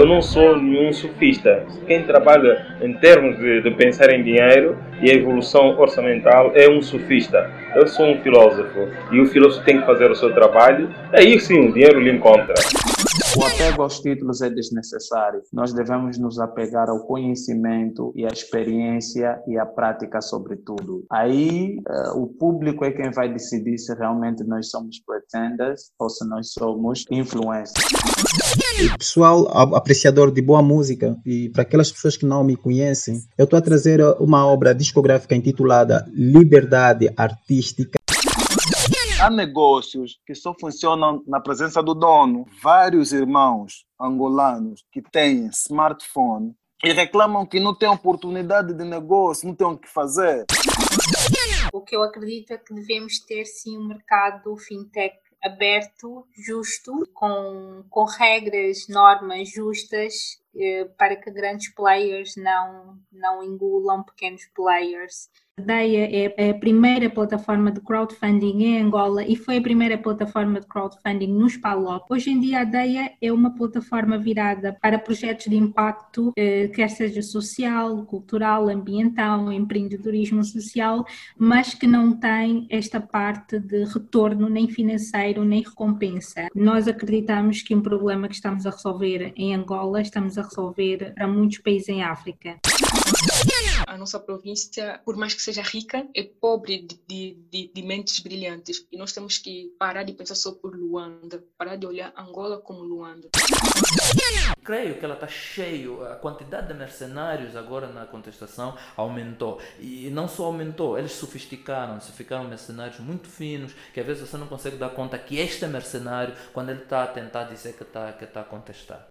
Eu não sou nenhum sofista. Quem trabalha em termos de, de pensar em dinheiro e a evolução orçamental é um sofista. Eu sou um filósofo e o filósofo tem que fazer o seu trabalho. Aí sim o dinheiro lhe encontra. O apego aos títulos é desnecessário. Nós devemos nos apegar ao conhecimento e à experiência e à prática, sobretudo. Aí uh, o público é quem vai decidir se realmente nós somos pretenders ou se nós somos influencers. Pessoal apreciador de boa música e para aquelas pessoas que não me conhecem, eu estou a trazer uma obra discográfica intitulada Liberdade Artística Há negócios que só funcionam na presença do dono. Vários irmãos angolanos que têm smartphone e reclamam que não têm oportunidade de negócio, não têm o que fazer. O que eu acredito é que devemos ter sim um mercado fintech aberto, justo, com, com regras, normas justas eh, para que grandes players não, não engulam pequenos players Deia é, é a primeira plataforma de crowdfunding em Angola e foi a primeira plataforma de crowdfunding nos PALOP. Hoje em dia a Deia é uma plataforma virada para projetos de impacto, eh, quer seja social, cultural, ambiental, empreendedorismo social, mas que não tem esta parte de retorno nem financeiro nem recompensa. Nós acreditamos que um problema que estamos a resolver em Angola, estamos a resolver para muitos países em África. A nossa província, por mais que seja rica, é pobre de, de, de, mentes brilhantes. E nós temos que parar de pensar só por Luanda, parar de olhar Angola como Luanda. Creio que ela está cheio, a quantidade de mercenários agora na contestação aumentou. E não só aumentou, eles sofisticaram-se, ficaram mercenários muito finos, que às vezes você não consegue dar conta que este é mercenário quando ele está a tentar dizer que está que tá a contestar.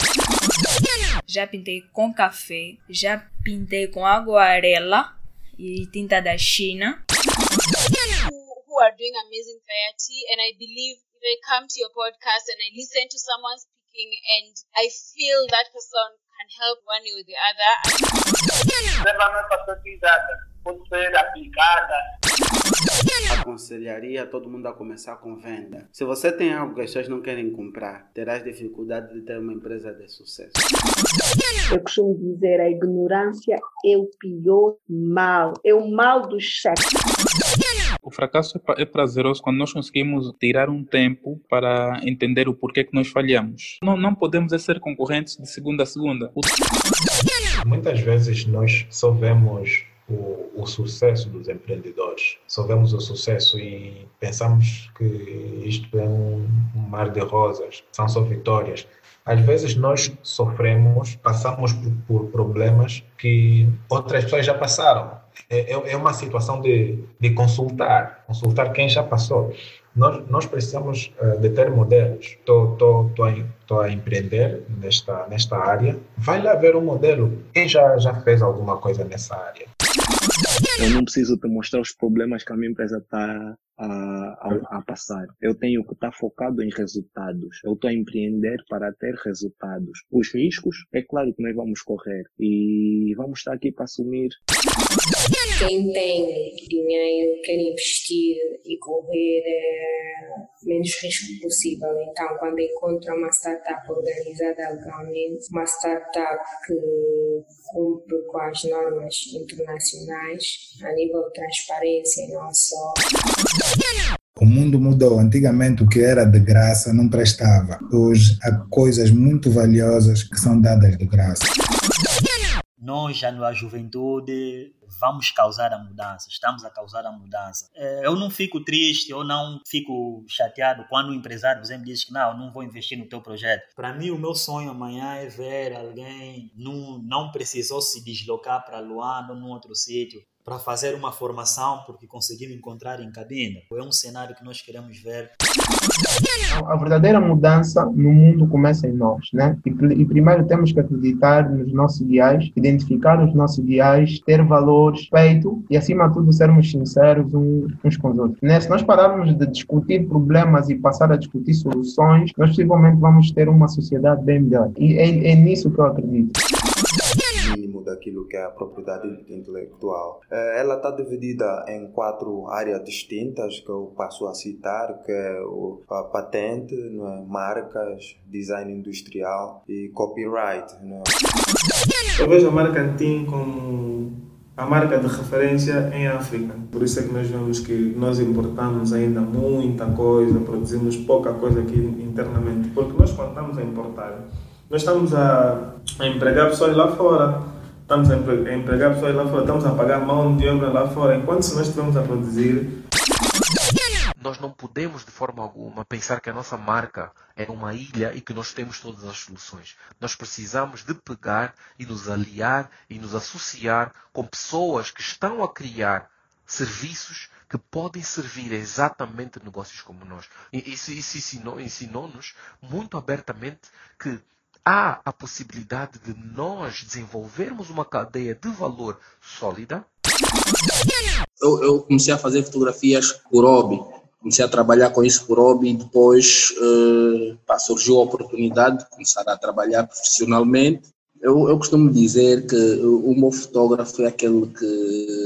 Já pintei com café, já pintei com aguarela tinta da China. Who, who are doing amazing variety and I believe if I come to your podcast and I listen to someone speaking and I feel that person can help one way or the other. pode ser aplicada. Aconselharia todo mundo a começar com venda. Se você tem algo que as pessoas não querem comprar, terás dificuldade de ter uma empresa de sucesso. Eu costumo dizer a ignorância é o pior mal, é o mal do chefe. O fracasso é, é prazeroso quando nós conseguimos tirar um tempo para entender o porquê que nós falhamos. Não, não podemos ser concorrentes de segunda a segunda. Muitas vezes nós só vemos o, o, sucesso dos empreendedores. Só vemos o sucesso e pensamos que isto é um, mar de rosas, são só vitórias. Às vezes nós sofremos, passamos por, por problemas que outras pessoas já passaram. É, é, é uma situação de, de consultar, consultar quem já passou. Nós, nós precisamos uh, de ter modelos. Estou a empreender nesta, nesta área. Vai lá ver um modelo. Quem já, já fez alguma coisa nessa área? Eu não preciso te mostrar os problemas que a minha empresa está a, a, passar. Eu tenho que estar focado em resultados. Eu estou a empreender para ter resultados. Os riscos, é claro que nós vamos correr e vamos estar aqui para assumir. Quem tem dinheiro quer investir e correr é, menos risco possível. Então, quando encontra uma startup organizada legalmente, uma startup que cumpre com as normas internacionais a nível de transparência e não só. O mundo mudou. Antigamente, o que era de graça não prestava. Hoje, há coisas muito valiosas que são dadas de graça. Nós, já na juventude, vamos causar a mudança, estamos a causar a mudança. É, eu não fico triste, eu não fico chateado quando o empresário, por exemplo, diz que não, não vou investir no teu projeto. Para mim, o meu sonho amanhã é ver alguém não, não precisou se deslocar para Luanda ou num outro sítio para fazer uma formação porque conseguimos encontrar em cabine. É um cenário que nós queremos ver. A verdadeira mudança no mundo começa em nós, né? E, e primeiro temos que acreditar nos nossos ideais, identificar os nossos ideais, ter valor, respeito e, acima de tudo, sermos sinceros uns com os outros. Né? Se nós pararmos de discutir problemas e passar a discutir soluções, nós possivelmente vamos ter uma sociedade bem melhor. E é, é nisso que eu acredito daquilo que é a propriedade intelectual. Eh, ela está dividida em quatro áreas distintas que eu passo a citar, que é a patente, é? marcas, design industrial e copyright. É? Eu vejo a marca TIM como a marca de referência em África. Por isso é que nós vemos que nós importamos ainda muita coisa, produzimos pouca coisa aqui internamente. Porque nós, quando estamos a importar, nós estamos a, a empregar pessoas lá fora, estamos a empregar pessoas lá fora, estamos a pagar mão de obra lá fora, enquanto se nós estivermos a produzir nós não podemos de forma alguma pensar que a nossa marca é uma ilha e que nós temos todas as soluções. Nós precisamos de pegar e nos aliar e nos associar com pessoas que estão a criar serviços que podem servir exatamente negócios como nós. E isso, isso ensinou-nos muito abertamente que há a possibilidade de nós desenvolvermos uma cadeia de valor sólida. Eu, eu comecei a fazer fotografias por hobby comecei a trabalhar com isso por hobby e depois uh, pá, surgiu a oportunidade de começar a trabalhar profissionalmente. Eu, eu costumo dizer que o meu fotógrafo é aquele que